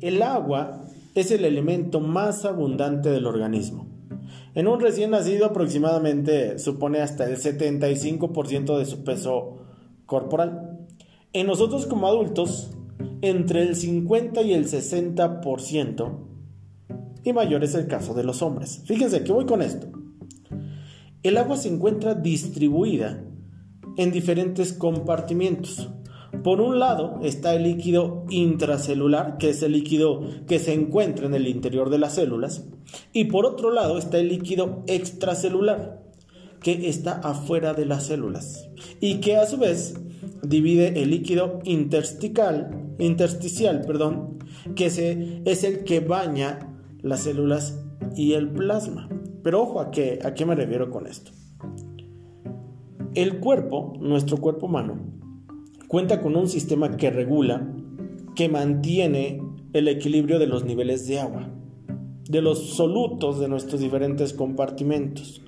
el agua es el elemento más abundante del organismo. En un recién nacido aproximadamente supone hasta el 75% de su peso corporal. En nosotros como adultos, entre el 50 y el 60%, y mayor es el caso de los hombres. Fíjense que voy con esto. El agua se encuentra distribuida en diferentes compartimientos. Por un lado está el líquido intracelular, que es el líquido que se encuentra en el interior de las células, y por otro lado está el líquido extracelular, que está afuera de las células, y que a su vez divide el líquido intersticial, intersticial perdón, que es el que baña las células y el plasma. Pero ojo, ¿a qué, ¿a qué me refiero con esto? El cuerpo, nuestro cuerpo humano, cuenta con un sistema que regula, que mantiene el equilibrio de los niveles de agua, de los solutos de nuestros diferentes compartimentos.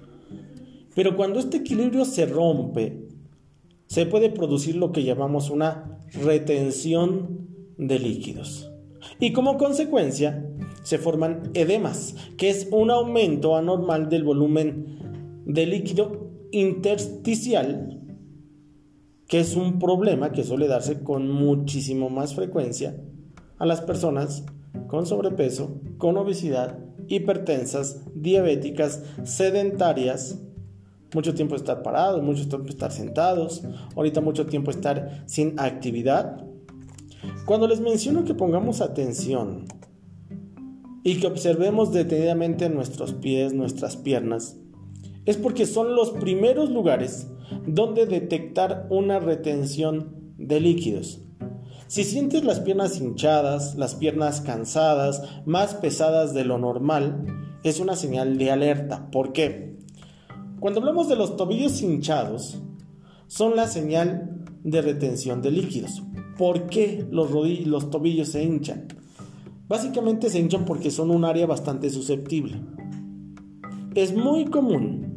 Pero cuando este equilibrio se rompe, se puede producir lo que llamamos una retención de líquidos. Y como consecuencia, se forman edemas, que es un aumento anormal del volumen de líquido intersticial, que es un problema que suele darse con muchísimo más frecuencia a las personas con sobrepeso, con obesidad, hipertensas, diabéticas, sedentarias, mucho tiempo estar parados, mucho tiempo estar sentados, ahorita mucho tiempo estar sin actividad. Cuando les menciono que pongamos atención y que observemos detenidamente nuestros pies, nuestras piernas, es porque son los primeros lugares donde detectar una retención de líquidos. Si sientes las piernas hinchadas, las piernas cansadas, más pesadas de lo normal, es una señal de alerta. ¿Por qué? Cuando hablamos de los tobillos hinchados, son la señal de retención de líquidos. ¿Por qué los, los tobillos se hinchan? Básicamente se hinchan porque son un área bastante susceptible. Es muy común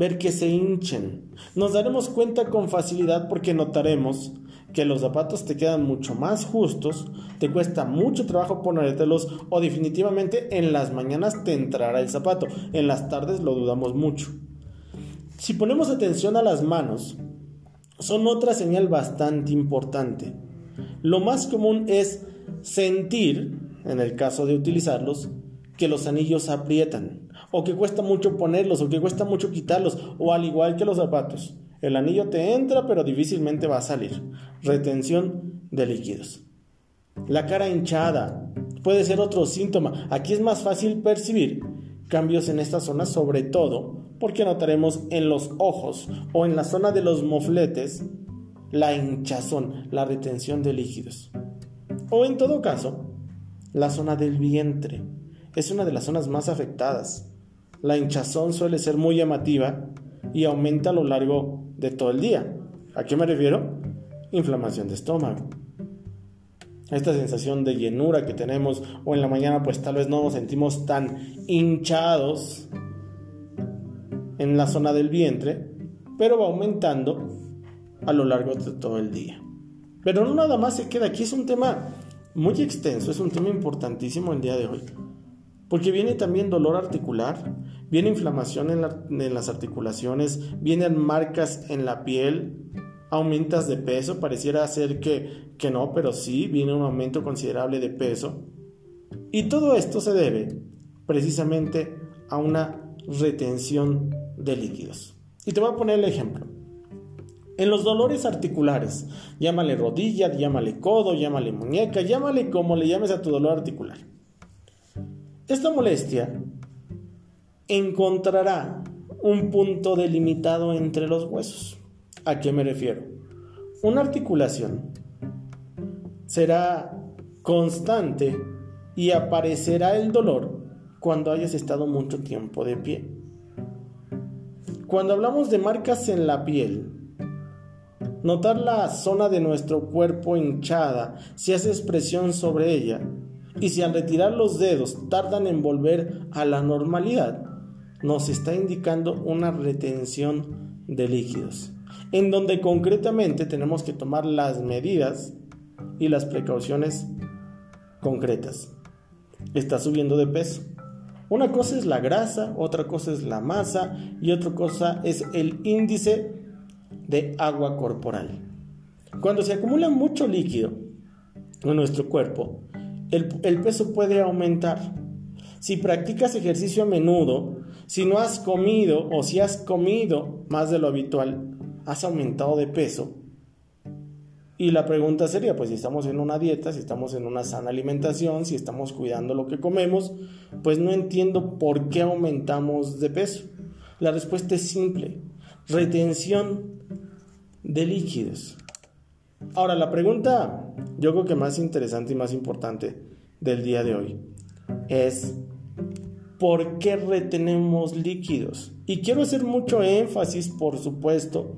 ver que se hinchen. Nos daremos cuenta con facilidad porque notaremos que los zapatos te quedan mucho más justos, te cuesta mucho trabajo ponértelos o definitivamente en las mañanas te entrará el zapato, en las tardes lo dudamos mucho. Si ponemos atención a las manos, son otra señal bastante importante. Lo más común es sentir en el caso de utilizarlos, que los anillos aprietan, o que cuesta mucho ponerlos, o que cuesta mucho quitarlos, o al igual que los zapatos. El anillo te entra, pero difícilmente va a salir. Retención de líquidos. La cara hinchada puede ser otro síntoma. Aquí es más fácil percibir cambios en esta zona, sobre todo porque notaremos en los ojos o en la zona de los mofletes la hinchazón, la retención de líquidos. O en todo caso, la zona del vientre es una de las zonas más afectadas. La hinchazón suele ser muy llamativa y aumenta a lo largo de todo el día. ¿A qué me refiero? Inflamación de estómago. Esta sensación de llenura que tenemos o en la mañana pues tal vez no nos sentimos tan hinchados en la zona del vientre, pero va aumentando a lo largo de todo el día. Pero no nada más se queda aquí, es un tema muy extenso, es un tema importantísimo el día de hoy. Porque viene también dolor articular, viene inflamación en, las articulaciones, vienen marcas en la piel, aumentas de peso, pareciera ser que, que no, pero sí, viene un aumento considerable de peso. Y todo esto se debe precisamente a una retención de líquidos. Y te voy a poner el ejemplo. En los dolores articulares, llámale rodilla, llámale codo, llámale muñeca, llámale como le llames a tu dolor articular. Esta molestia encontrará un punto delimitado entre los huesos. ¿A qué me refiero? Una articulación será constante y aparecerá el dolor cuando hayas estado mucho tiempo de pie. Cuando hablamos de marcas en la piel, Notar la zona de nuestro cuerpo hinchada si hace expresión sobre ella y si al retirar los dedos tardan en volver a la normalidad, nos está indicando una retención de líquidos, en donde concretamente tenemos que tomar las medidas y las precauciones concretas. está subiendo de peso. Una cosa es la grasa, otra cosa es la masa y otra cosa es el índice de agua corporal. Cuando se acumula mucho líquido en nuestro cuerpo, el, peso puede aumentar. Si practicas ejercicio a menudo, si no has comido o si has comido más de lo habitual, has aumentado de peso. Y la pregunta sería, pues si estamos en una dieta, si estamos en una sana alimentación, si estamos cuidando lo que comemos, pues no entiendo por qué aumentamos de peso. La respuesta es simple, retención de líquidos. Ahora, la pregunta yo creo que más interesante y más importante del día de hoy es, ¿por qué retenemos líquidos? Y quiero hacer mucho énfasis, por supuesto,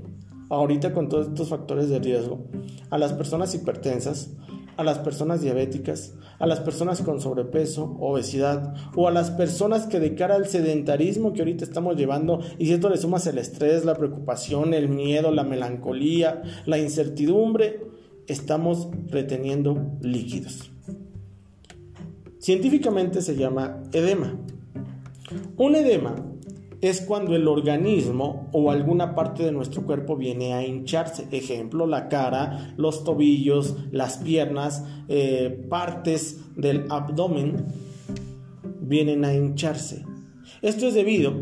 ahorita con todos estos factores de riesgo, a las personas hipertensas, a las personas diabéticas, a las personas con sobrepeso, obesidad o a las personas que de cara al sedentarismo que ahorita estamos llevando y si esto le sumas el estrés, la preocupación, el miedo, la melancolía, la incertidumbre, estamos reteniendo líquidos. Científicamente se llama edema. Un edema es cuando el organismo o alguna parte de nuestro cuerpo viene a hincharse. Ejemplo, la cara, los tobillos, las piernas, eh, partes del abdomen vienen a hincharse. Esto es debido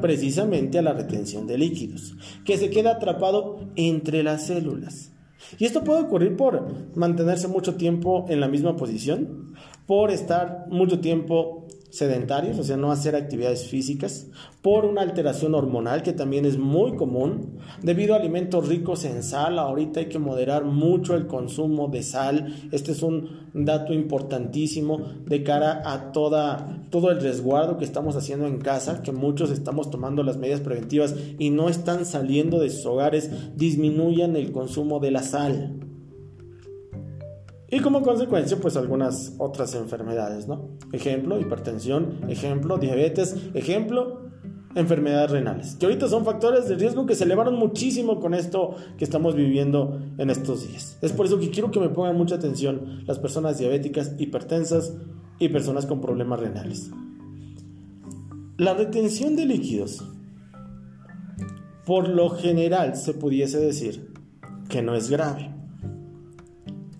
precisamente a la retención de líquidos, que se queda atrapado entre las células. Y esto puede ocurrir por mantenerse mucho tiempo en la misma posición, por estar mucho tiempo sedentarios, o sea, no hacer actividades físicas, por una alteración hormonal que también es muy común, debido a alimentos ricos en sal, ahorita hay que moderar mucho el consumo de sal, este es un dato importantísimo de cara a toda, todo el resguardo que estamos haciendo en casa, que muchos estamos tomando las medidas preventivas y no están saliendo de sus hogares, disminuyan el consumo de la sal. Y como consecuencia, pues algunas otras enfermedades, ¿no? Ejemplo, hipertensión, ejemplo, diabetes, ejemplo, enfermedades renales. Que ahorita son factores de riesgo que se elevaron muchísimo con esto que estamos viviendo en estos días. Es por eso que quiero que me pongan mucha atención las personas diabéticas, hipertensas y personas con problemas renales. La retención de líquidos, por lo general, se pudiese decir que no es grave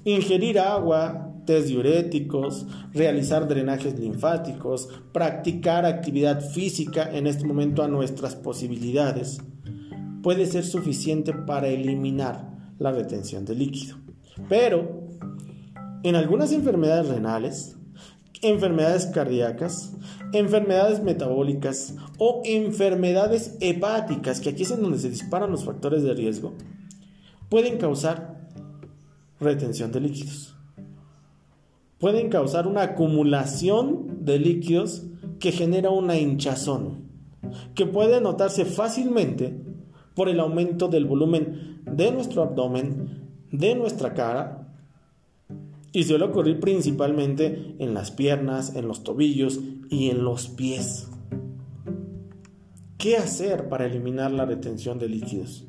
Ingerir agua, test diuréticos, realizar drenajes linfáticos, practicar actividad física en este momento a nuestras posibilidades, puede ser suficiente para eliminar la retención de líquido. Pero en algunas enfermedades renales, enfermedades cardíacas, enfermedades metabólicas o enfermedades hepáticas, que aquí es en donde se disparan los factores de riesgo, pueden causar retención de líquidos. Pueden causar una acumulación de líquidos que genera una hinchazón, que puede notarse fácilmente por el aumento del volumen de nuestro abdomen, de nuestra cara, y suele ocurrir principalmente en las piernas, en los tobillos y en los pies. ¿Qué hacer para eliminar la retención de líquidos?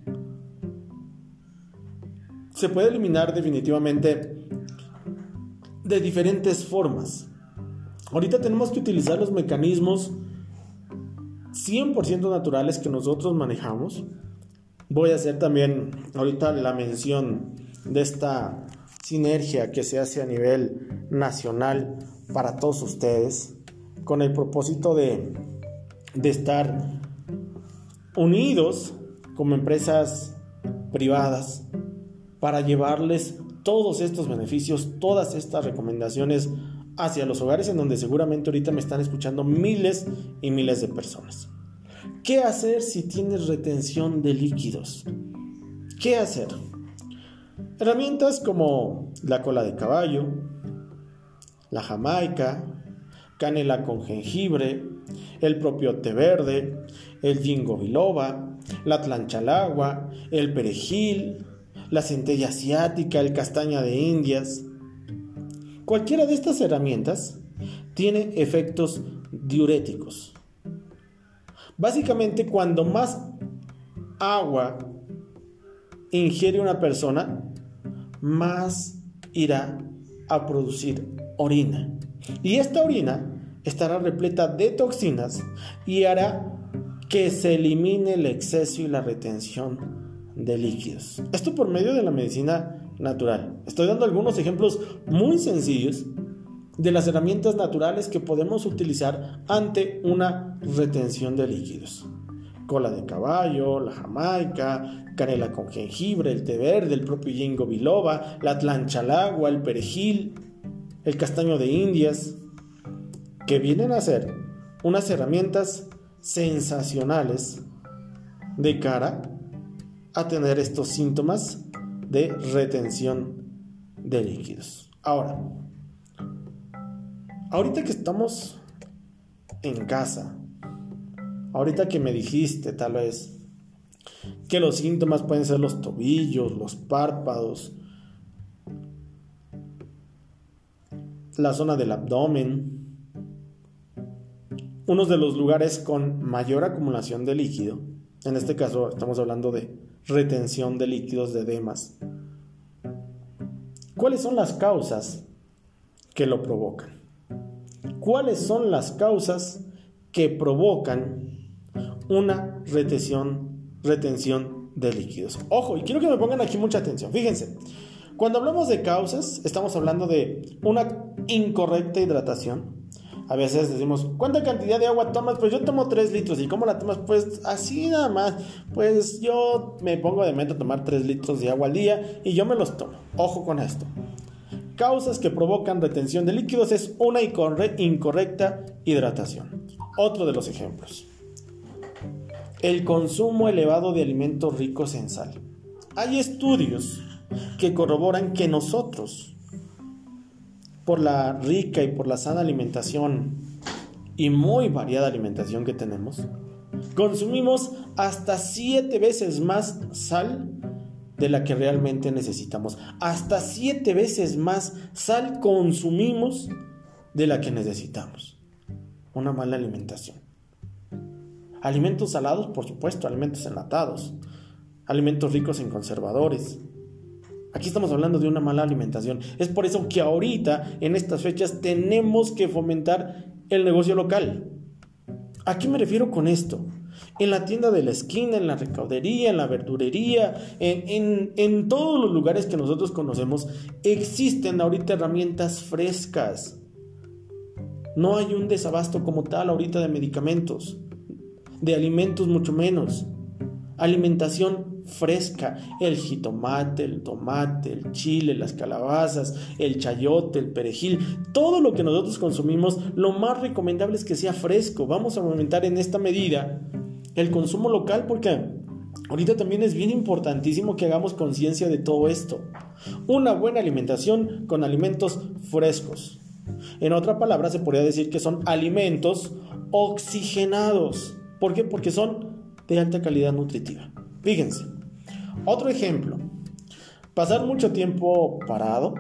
Se puede eliminar definitivamente de diferentes formas. Ahorita tenemos que utilizar los mecanismos 100% naturales que nosotros manejamos. Voy a hacer también ahorita la mención de esta sinergia que se hace a nivel nacional para todos ustedes con el propósito de, de estar unidos como empresas privadas para llevarles todos estos beneficios, todas estas recomendaciones hacia los hogares en donde seguramente ahorita me están escuchando miles y miles de personas. ¿Qué hacer si tienes retención de líquidos? ¿Qué hacer? Herramientas como la cola de caballo, la jamaica, canela con jengibre, el propio té verde, el ginkgo biloba, la tlancha al agua, el perejil, la centella asiática, el castaña de indias. Cualquiera de estas herramientas tiene efectos diuréticos. Básicamente, cuando más agua ingiere una persona, más irá a producir orina. Y esta orina estará repleta de toxinas y hará que se elimine el exceso y la retención de líquidos. Esto por medio de la medicina natural. Estoy dando algunos ejemplos muy sencillos de las herramientas naturales que podemos utilizar ante una retención de líquidos. Cola de caballo, la jamaica, canela con jengibre, el té verde, el propio yengo biloba, la tlancha al agua, el perejil, el castaño de indias, que vienen a ser unas herramientas sensacionales de cara a tener estos síntomas de retención de líquidos. Ahora, ahorita que estamos en casa, ahorita que me dijiste tal vez que los síntomas pueden ser los tobillos, los párpados, la zona del abdomen, uno de los lugares con mayor acumulación de líquido, en este caso estamos hablando de retención de líquidos de edemas. ¿Cuáles son las causas que lo provocan? ¿Cuáles son las causas que provocan una retención, retención de líquidos? Ojo, y quiero que me pongan aquí mucha atención. Fíjense, cuando hablamos de causas, estamos hablando de una incorrecta hidratación, a veces decimos, ¿cuánta cantidad de agua tomas? Pues yo tomo 3 litros. ¿Y cómo la tomas? Pues así nada más. Pues yo me pongo de meta a tomar 3 litros de agua al día y yo me los tomo. Ojo con esto. Causas que provocan retención de líquidos es una incorrecta hidratación. Otro de los ejemplos. El consumo elevado de alimentos ricos en sal. Hay estudios que corroboran que nosotros por la rica y por la sana alimentación y muy variada alimentación que tenemos, consumimos hasta siete veces más sal de la que realmente necesitamos. Hasta siete veces más sal consumimos de la que necesitamos. Una mala alimentación. Alimentos salados, por supuesto, alimentos enlatados, alimentos ricos en conservadores, Aquí estamos hablando de una mala alimentación. Es por eso que ahorita, en estas fechas, tenemos que fomentar el negocio local. ¿A qué me refiero con esto? En la tienda de la esquina, en la recaudería, en la verdurería, en, en todos los lugares que nosotros conocemos, existen ahorita herramientas frescas. No hay un desabasto como tal ahorita de medicamentos, de alimentos mucho menos. Alimentación fresca, el jitomate, el tomate, el chile, las calabazas, el chayote, el perejil, todo lo que nosotros consumimos, lo más recomendable es que sea fresco. Vamos a aumentar en esta medida el consumo local porque ahorita también es bien importantísimo que hagamos conciencia de todo esto. Una buena alimentación con alimentos frescos. En otra palabra se podría decir que son alimentos oxigenados. ¿Por qué? Porque son de alta calidad nutritiva. Fíjense, otro ejemplo, pasar mucho tiempo parado,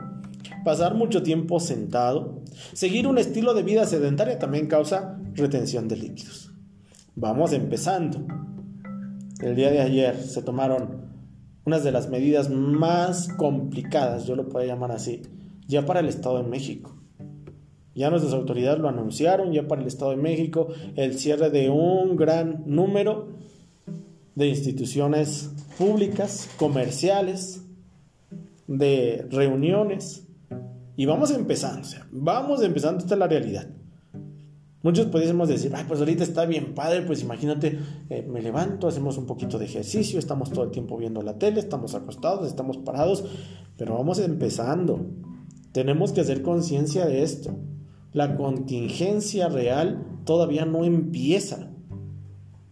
pasar mucho tiempo sentado, seguir un estilo de vida sedentaria también causa retención de líquidos. Vamos empezando. El día de ayer se tomaron unas de las medidas más complicadas, yo lo puedo llamar así, ya para el Estado de México. Ya nuestras autoridades lo anunciaron, ya para el Estado de México, el cierre de un gran número de instituciones públicas, comerciales, de reuniones. Y vamos empezando, vamos empezando, esta es la realidad. Muchos podríamos decir, ay, pues ahorita está bien padre, pues imagínate, eh, me levanto, hacemos un poquito de ejercicio, estamos todo el tiempo viendo la tele, estamos acostados, estamos parados, pero vamos empezando. Tenemos que hacer conciencia de esto. La contingencia real todavía no empieza.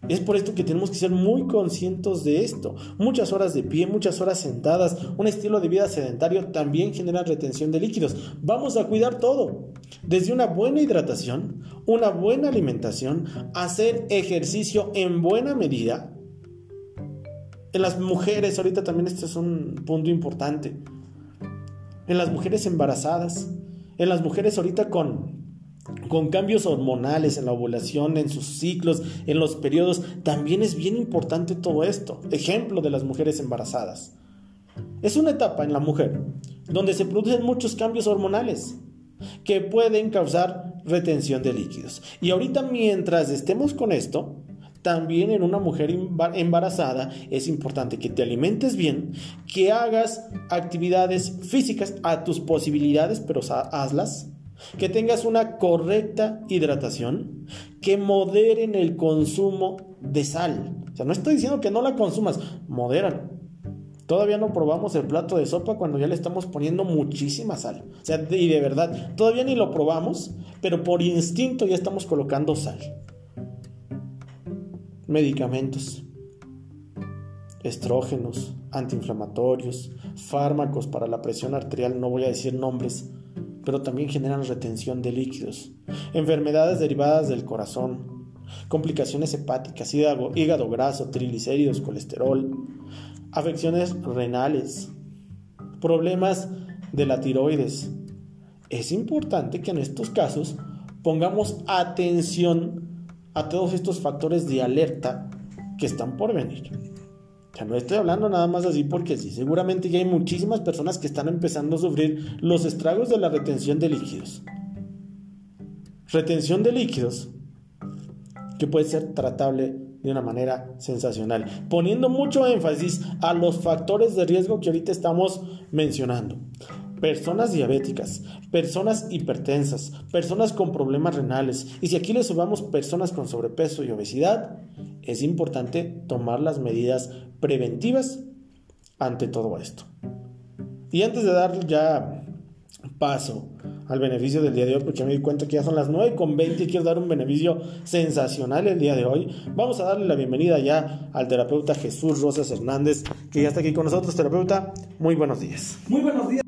Es por esto que tenemos que ser muy conscientes de esto. Muchas horas de pie, muchas horas sentadas, un estilo de vida sedentario también genera retención de líquidos. Vamos a cuidar todo. Desde una buena hidratación, una buena alimentación, hacer ejercicio en buena medida. En las mujeres, ahorita también este es un punto importante. En las mujeres embarazadas, en las mujeres ahorita con con cambios hormonales en la ovulación, en sus ciclos, en los periodos, también es bien importante todo esto. Ejemplo de las mujeres embarazadas. Es una etapa en la mujer donde se producen muchos cambios hormonales. que pueden causar retención de líquidos. Y ahorita mientras estemos con esto, también en una mujer embarazada es importante que te alimentes bien, que hagas actividades físicas a tus posibilidades, pero hazlas. Que tengas una correcta hidratación, que moderen el consumo de sal. O sea, no estoy diciendo que no la consumas, modéralo. Todavía no probamos el plato de sopa cuando ya le estamos poniendo muchísima sal. O sea, y de verdad, todavía ni lo probamos, pero por instinto ya estamos colocando sal medicamentos, estrógenos, antiinflamatorios, fármacos para la presión arterial, no voy a decir nombres, pero también generan retención de líquidos, enfermedades derivadas del corazón, complicaciones hepáticas, hígado, hígado graso, triglicéridos, colesterol, afecciones renales, problemas de la tiroides. Es importante que en estos casos pongamos atención a todos estos factores de alerta que están por venir. O sea, no estoy hablando nada más así porque sí, seguramente ya hay muchísimas personas que están empezando a sufrir los estragos de la retención de líquidos. Retención de líquidos que puede ser tratable de una manera sensacional, poniendo mucho énfasis a los factores de riesgo que ahorita estamos mencionando personas diabéticas, personas hipertensas, personas con problemas renales. Y si aquí le sumamos personas con sobrepeso y obesidad, es importante tomar las medidas preventivas ante todo esto. Y antes de dar ya paso al beneficio del día de hoy, porque me di cuenta que ya son las 9 con 20 y quiero dar un beneficio sensacional el día de hoy. Vamos a darle la bienvenida ya al terapeuta Jesús Rosas Hernández, que ya está aquí con nosotros. Terapeuta, muy buenos días. Muy buenos días.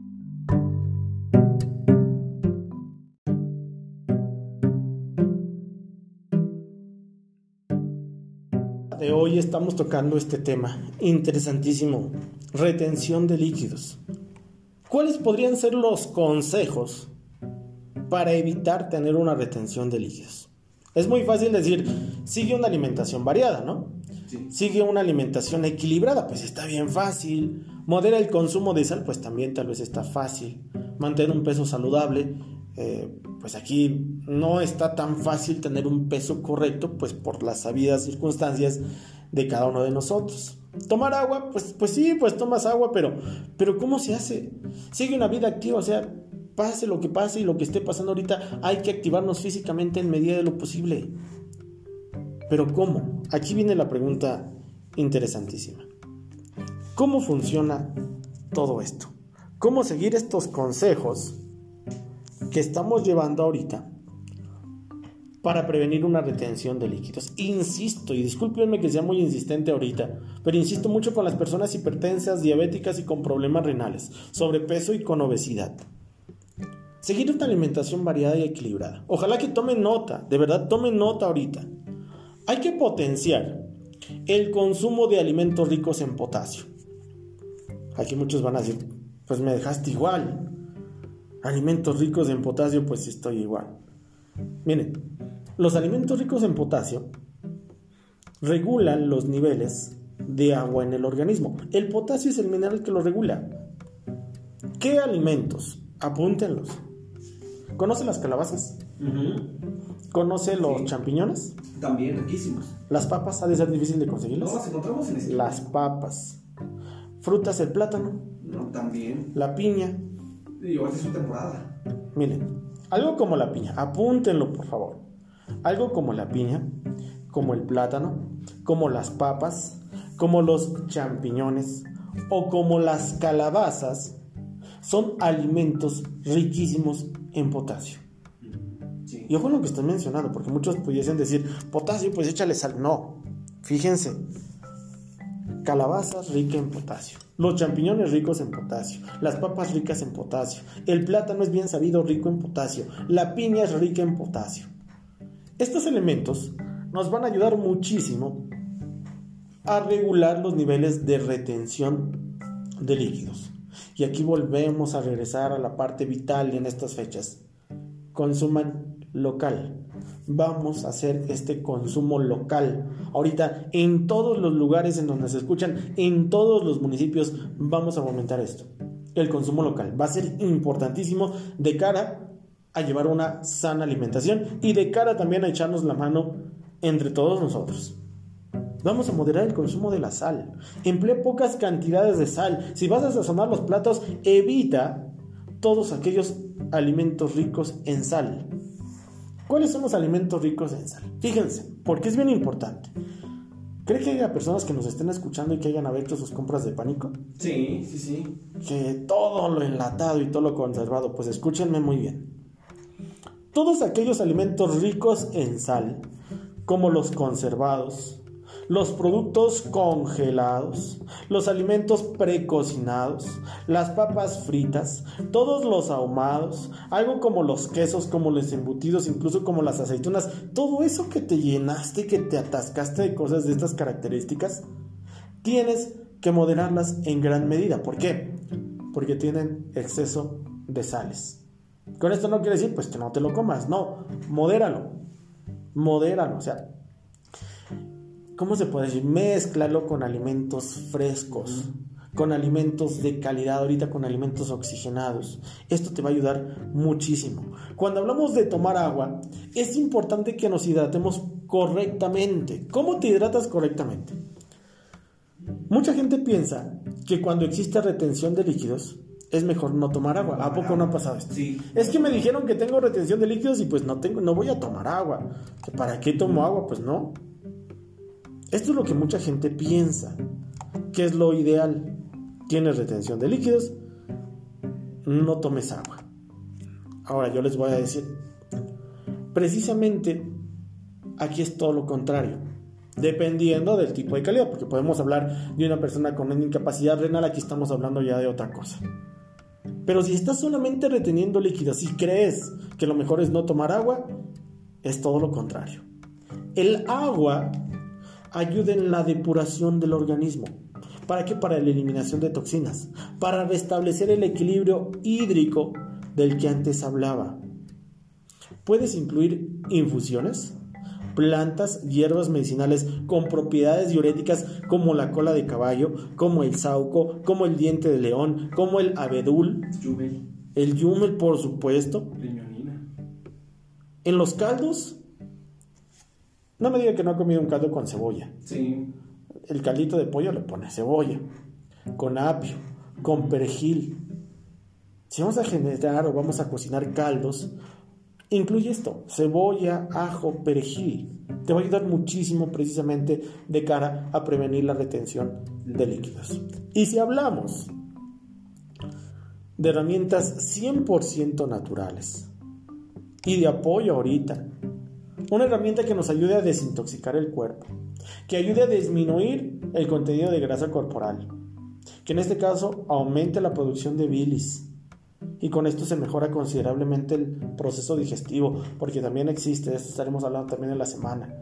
Hoy estamos tocando este tema interesantísimo, retención de líquidos. ¿Cuáles podrían ser los consejos para evitar tener una retención de líquidos? Es muy fácil decir, sigue una alimentación variada, ¿no? Sigue una alimentación equilibrada, pues está bien fácil. Modera el consumo de sal, pues también tal vez está fácil. Mantener un peso saludable, eh, pues aquí no está tan fácil tener un peso correcto, pues por las sabidas circunstancias de cada uno de nosotros. Tomar agua, pues, pues sí, pues tomas agua, pero, pero ¿cómo se hace? Sigue una vida activa, o sea, pase lo que pase y lo que esté pasando ahorita, hay que activarnos físicamente en medida de lo posible. Pero ¿cómo? Aquí viene la pregunta interesantísima. ¿Cómo funciona todo esto? ¿Cómo seguir estos consejos que estamos llevando ahorita para prevenir una retención de líquidos. Insisto, y discúlpenme que sea muy insistente ahorita, pero insisto mucho con las personas hipertensas, diabéticas y con problemas renales, sobrepeso y con obesidad. Seguir una alimentación variada y equilibrada. Ojalá que tomen nota, de verdad tomen nota ahorita. Hay que potenciar el consumo de alimentos ricos en potasio. Aquí muchos van a decir, pues me dejaste igual alimentos ricos en potasio, pues estoy igual. Miren, los alimentos ricos en potasio regulan los niveles de agua en el organismo. El potasio es el mineral que lo regula. ¿Qué alimentos? Apúntenlos. ¿Conoce las calabazas? ¿Conoce los champiñones? También, riquísimos. ¿Las papas ha de ser difícil de conseguirlas? No, las encontramos en ese. Las papas. ¿Frutas el plátano? No, también. La piña. Y ahora es su temporada. Miren, algo como la piña, apúntenlo por favor. Algo como la piña, como el plátano, como las papas, como los champiñones o como las calabazas, son alimentos riquísimos en potasio. Y ojo lo que estoy mencionando, porque muchos pudiesen decir, potasio, pues échale sal. No, fíjense, calabazas rica en potasio, los champiñones ricos en potasio, las papas ricas en potasio, el plátano es bien sabido rico en potasio, la piña es rica en potasio. Estos elementos nos van a ayudar muchísimo a regular los niveles de retención de líquidos. Y aquí volvemos a regresar a la parte vital en estas fechas. Consuman local vamos a hacer este consumo local. Ahorita en todos los lugares en donde se escuchan, en todos los municipios, vamos a aumentar esto. El consumo local va a ser importantísimo de cara a llevar una sana alimentación y de cara también a echarnos la mano entre todos nosotros. Vamos a moderar el consumo de la sal. Emplea pocas cantidades de sal. Si vas a sazonar los platos, evita todos aquellos alimentos ricos en sal. ¿Cuáles son los alimentos ricos en sal? Fíjense, porque es bien importante. ¿Cree que haya personas que nos estén escuchando y que hayan abierto sus compras de pánico? Sí, sí, sí. Que todo lo enlatado y todo lo conservado, pues escúchenme muy bien. Todos aquellos alimentos ricos en sal, como los conservados, los productos congelados, los alimentos precocinados, las papas fritas, todos los ahumados, algo como los quesos, como los embutidos, incluso como las aceitunas, todo eso que te llenaste, que te atascaste de cosas de estas características, tienes que moderarlas en gran medida. ¿Por qué? Porque tienen exceso de sales. Con esto no quiere decir pues que no te lo comas, no, modéralo. Modéralo, o sea, ¿cómo se puede decir? Mézclalo con alimentos frescos, con alimentos de calidad, ahorita con alimentos oxigenados. Esto te va a ayudar muchísimo. Cuando hablamos de tomar agua, es importante que nos hidratemos correctamente. ¿Cómo te hidratas correctamente? Mucha gente piensa que cuando existe retención de líquidos, es mejor no tomar agua. ¿A poco no ha pasado esto? Sí. Es que me dijeron que tengo retención de líquidos y pues no tengo, no voy a tomar agua. ¿Para qué tomo agua? Pues no. Esto es lo que mucha gente piensa, que es lo ideal. Tienes retención de líquidos, no tomes agua. Ahora yo les voy a decir, precisamente aquí es todo lo contrario. Dependiendo del tipo de calidad, porque podemos hablar de una persona con una incapacidad renal, aquí estamos hablando ya de otra cosa. Pero si estás solamente reteniendo líquidos y crees que lo mejor es no tomar agua, es todo lo contrario. El agua ayuda en la depuración del organismo. ¿Para qué? Para la eliminación de toxinas, para restablecer el equilibrio hídrico del que antes hablaba. Puedes incluir infusiones, plantas, hierbas medicinales con propiedades diuréticas como la cola de caballo, como el sauco, como el diente de león, como el abedul, Yumel, el yumel por supuesto. riñonina. En los caldos, no me diga que no ha comido un caldo con cebolla. Sí. El caldito de pollo le pone cebolla, con apio, con perejil. Si vamos a generar o vamos a cocinar caldos, incluye esto, cebolla, ajo, perejil. Te va a ayudar muchísimo precisamente de cara a prevenir la retención de líquidos. Y si hablamos de herramientas 100% naturales y de apoyo ahorita, una herramienta que nos ayude a desintoxicar el cuerpo, que ayude a disminuir el contenido de grasa corporal, que en este caso aumente la producción de bilis. Y con esto se mejora considerablemente el proceso digestivo, porque también existe, esto estaremos hablando también en la semana.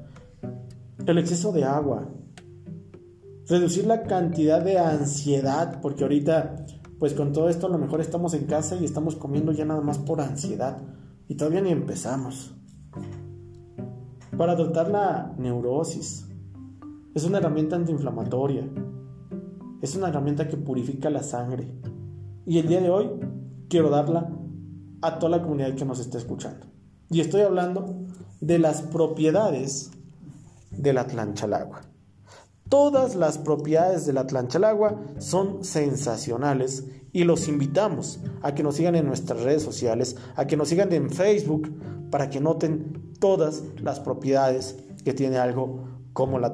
El exceso de agua, reducir la cantidad de ansiedad, porque ahorita pues con todo esto a lo mejor estamos en casa y estamos comiendo ya nada más por ansiedad. Y todavía ni empezamos para tratar la neurosis. Es una herramienta antiinflamatoria. Es una herramienta que purifica la sangre. Y el día de hoy quiero darla a toda la comunidad que nos está escuchando. Y estoy hablando de las propiedades de la tlanchalagua. Todas las propiedades de la tlanchalagua son sensacionales y los invitamos a que nos sigan en nuestras redes sociales, a que nos sigan en Facebook para que noten todas las propiedades que tiene algo como la.